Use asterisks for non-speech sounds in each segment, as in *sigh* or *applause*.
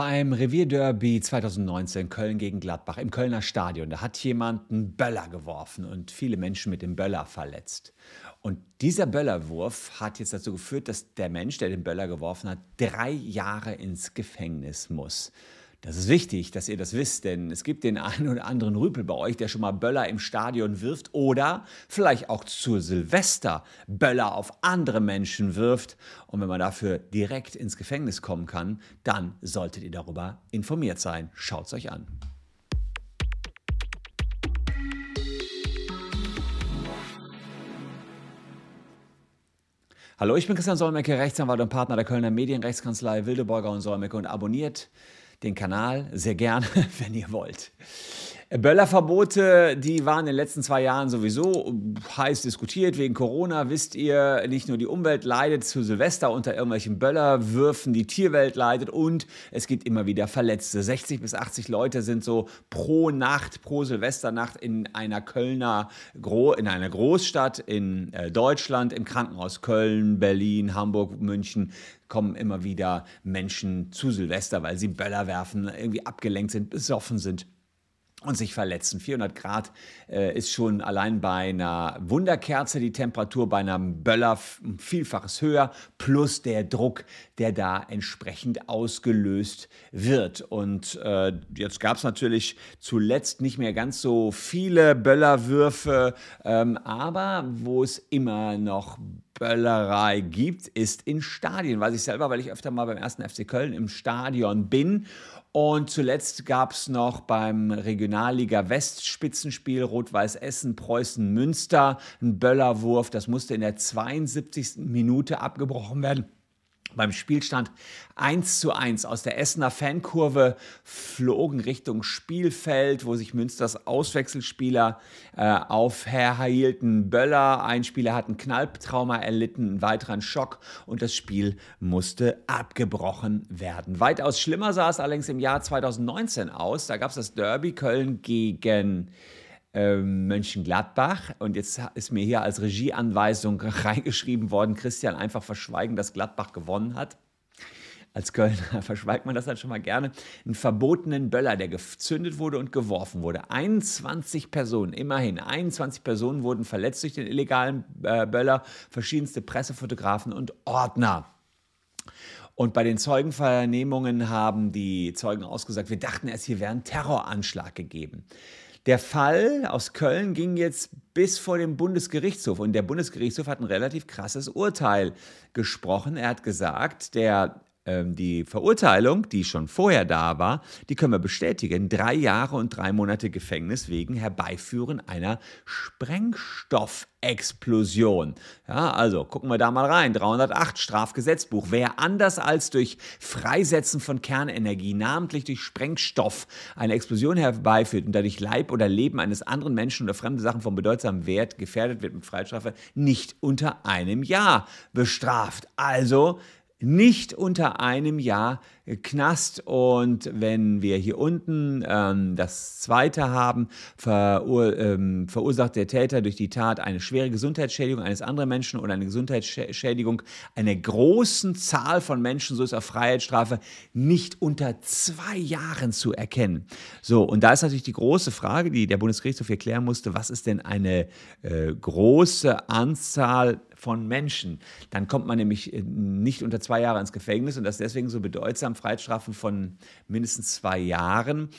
Beim Revierderby 2019 Köln gegen Gladbach im Kölner Stadion, da hat jemand einen Böller geworfen und viele Menschen mit dem Böller verletzt. Und dieser Böllerwurf hat jetzt dazu geführt, dass der Mensch, der den Böller geworfen hat, drei Jahre ins Gefängnis muss. Das ist wichtig, dass ihr das wisst, denn es gibt den *laughs* einen oder anderen Rüpel bei euch, der schon mal Böller im Stadion wirft oder vielleicht auch zur Silvester Böller auf andere Menschen wirft. Und wenn man dafür direkt ins Gefängnis kommen kann, dann solltet ihr darüber informiert sein. Schaut es euch an. Hallo, ich bin Christian Solmecke, Rechtsanwalt und Partner der Kölner Medienrechtskanzlei Wildeborger und Solmecke und abonniert den Kanal sehr gerne, *laughs* wenn ihr wollt. Böllerverbote, die waren in den letzten zwei Jahren sowieso heiß diskutiert wegen Corona. Wisst ihr, nicht nur die Umwelt leidet zu Silvester unter irgendwelchen Böllerwürfen, die Tierwelt leidet und es gibt immer wieder Verletzte. 60 bis 80 Leute sind so pro Nacht, pro Silvesternacht in einer Kölner, in einer Großstadt in äh, Deutschland im Krankenhaus Köln, Berlin, Hamburg, München kommen immer wieder Menschen zu Silvester, weil sie Böller werfen, irgendwie abgelenkt sind, besoffen sind und sich verletzen. 400 Grad äh, ist schon allein bei einer Wunderkerze die Temperatur, bei einem Böller vielfaches höher, plus der Druck, der da entsprechend ausgelöst wird. Und äh, jetzt gab es natürlich zuletzt nicht mehr ganz so viele Böllerwürfe, ähm, aber wo es immer noch Böllerei gibt, ist in Stadien. Weiß ich selber, weil ich öfter mal beim ersten FC Köln im Stadion bin und zuletzt gab es noch beim Regionalliga West Spitzenspiel Rot-Weiß Essen, Preußen Münster einen Böllerwurf. Das musste in der 72. Minute abgebrochen werden beim Spielstand 1 zu 1 aus der Essener Fankurve flogen Richtung Spielfeld, wo sich Münsters Auswechselspieler äh, aufhielten. Böller, ein Spieler hat einen Knalltrauma erlitten, einen weiteren Schock und das Spiel musste abgebrochen werden. Weitaus schlimmer sah es allerdings im Jahr 2019 aus. Da gab es das Derby Köln gegen ähm, Mönchengladbach. Und jetzt ist mir hier als Regieanweisung *laughs* reingeschrieben worden, Christian, einfach verschweigen, dass Gladbach gewonnen hat. Als Kölner *laughs* verschweigt man das halt schon mal gerne. Einen verbotenen Böller, der gezündet wurde und geworfen wurde. 21 Personen, immerhin 21 Personen wurden verletzt durch den illegalen äh, Böller, verschiedenste Pressefotografen und Ordner. Und bei den Zeugenvernehmungen haben die Zeugen ausgesagt, wir dachten erst, hier wäre ein Terroranschlag gegeben. Der Fall aus Köln ging jetzt bis vor dem Bundesgerichtshof und der Bundesgerichtshof hat ein relativ krasses Urteil gesprochen. Er hat gesagt, der die Verurteilung, die schon vorher da war, die können wir bestätigen. Drei Jahre und drei Monate Gefängnis wegen Herbeiführen einer Sprengstoffexplosion. Ja, also gucken wir da mal rein. 308 Strafgesetzbuch. Wer anders als durch Freisetzen von Kernenergie, namentlich durch Sprengstoff, eine Explosion herbeiführt und dadurch Leib oder Leben eines anderen Menschen oder fremde Sachen von bedeutsamem Wert gefährdet wird mit Freistrafe, nicht unter einem Jahr bestraft. Also nicht unter einem Jahr Knast. Und wenn wir hier unten ähm, das zweite haben, verur ähm, verursacht der Täter durch die Tat eine schwere Gesundheitsschädigung eines anderen Menschen oder eine Gesundheitsschädigung einer großen Zahl von Menschen, so ist auch Freiheitsstrafe, nicht unter zwei Jahren zu erkennen. So, und da ist natürlich die große Frage, die der Bundesgerichtshof erklären musste, was ist denn eine äh, große Anzahl von Menschen. Dann kommt man nämlich äh, nicht unter zwei Jahre ins Gefängnis und das ist deswegen so bedeutsam Freiheitsstrafen von mindestens zwei Jahren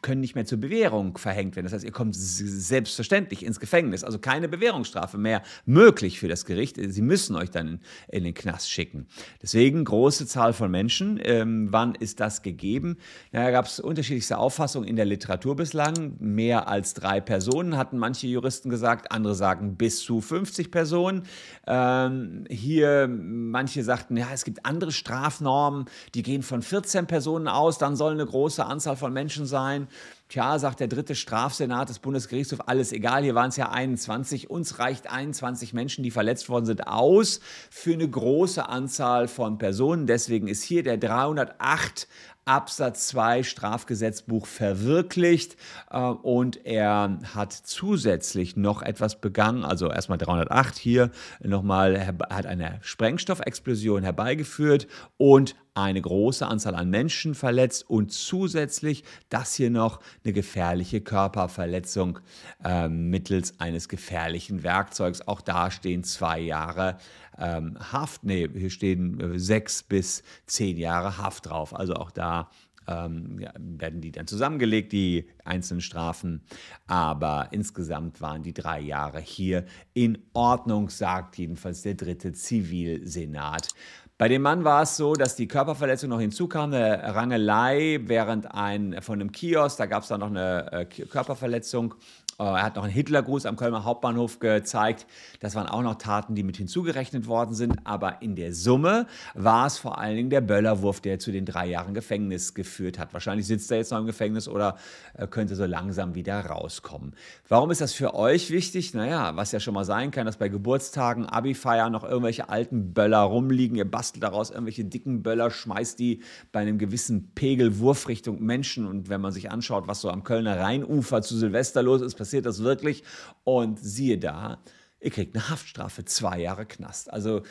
können nicht mehr zur Bewährung verhängt werden. Das heißt, ihr kommt selbstverständlich ins Gefängnis. Also keine Bewährungsstrafe mehr möglich für das Gericht. Sie müssen euch dann in den Knast schicken. Deswegen große Zahl von Menschen. Ähm, wann ist das gegeben? Da gab es unterschiedlichste Auffassungen in der Literatur bislang. Mehr als drei Personen hatten manche Juristen gesagt. Andere sagen bis zu 50 Personen. Ähm, hier manche sagten, ja, es gibt andere Strafnormen, die gehen von 14 Personen aus. Dann soll eine große Anzahl von Menschen sein sein. Tja, sagt der dritte Strafsenat des Bundesgerichtshofs, alles egal, hier waren es ja 21. Uns reicht 21 Menschen, die verletzt worden sind, aus für eine große Anzahl von Personen. Deswegen ist hier der 308 Absatz 2 Strafgesetzbuch verwirklicht äh, und er hat zusätzlich noch etwas begangen, also erstmal 308 hier nochmal, hat eine Sprengstoffexplosion herbeigeführt und eine große Anzahl an Menschen verletzt und zusätzlich das hier noch eine gefährliche Körperverletzung äh, mittels eines gefährlichen Werkzeugs. Auch da stehen zwei Jahre ähm, Haft, nee, hier stehen äh, sechs bis zehn Jahre Haft drauf. Also auch da ähm, ja, werden die dann zusammengelegt, die einzelnen Strafen. Aber insgesamt waren die drei Jahre hier in Ordnung, sagt jedenfalls der dritte Zivilsenat. Bei dem Mann war es so, dass die Körperverletzung noch hinzukam, eine Rangelei während ein, von einem Kiosk, da gab es dann noch eine äh, Körperverletzung äh, er hat noch einen Hitlergruß am Kölner Hauptbahnhof gezeigt. Das waren auch noch Taten, die mit hinzugerechnet worden sind. Aber in der Summe war es vor allen Dingen der Böllerwurf, der zu den drei Jahren Gefängnis geführt hat. Wahrscheinlich sitzt er jetzt noch im Gefängnis oder äh, könnte so langsam wieder rauskommen. Warum ist das für euch wichtig? Naja, was ja schon mal sein kann, dass bei Geburtstagen, Abi-Feiern noch irgendwelche alten Böller rumliegen. Ihr bastelt daraus irgendwelche dicken Böller, schmeißt die bei einem gewissen Pegel Wurfrichtung Menschen. Und wenn man sich anschaut, was so am Kölner Rheinufer zu Silvester los ist, passiert das wirklich. Und siehe da, ihr kriegt eine Haftstrafe, zwei Jahre Knast. Also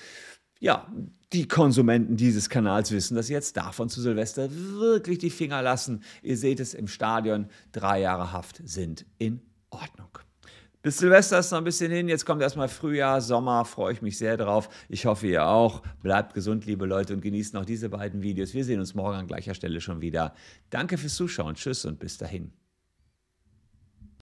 ja, die Konsumenten dieses Kanals wissen dass jetzt davon zu Silvester wirklich die Finger lassen. Ihr seht es im Stadion, drei Jahre Haft sind in Ordnung. Bis Silvester ist noch ein bisschen hin. Jetzt kommt erstmal Frühjahr, Sommer. Freue ich mich sehr drauf. Ich hoffe, ihr auch. Bleibt gesund, liebe Leute, und genießt noch diese beiden Videos. Wir sehen uns morgen an gleicher Stelle schon wieder. Danke fürs Zuschauen. Tschüss und bis dahin.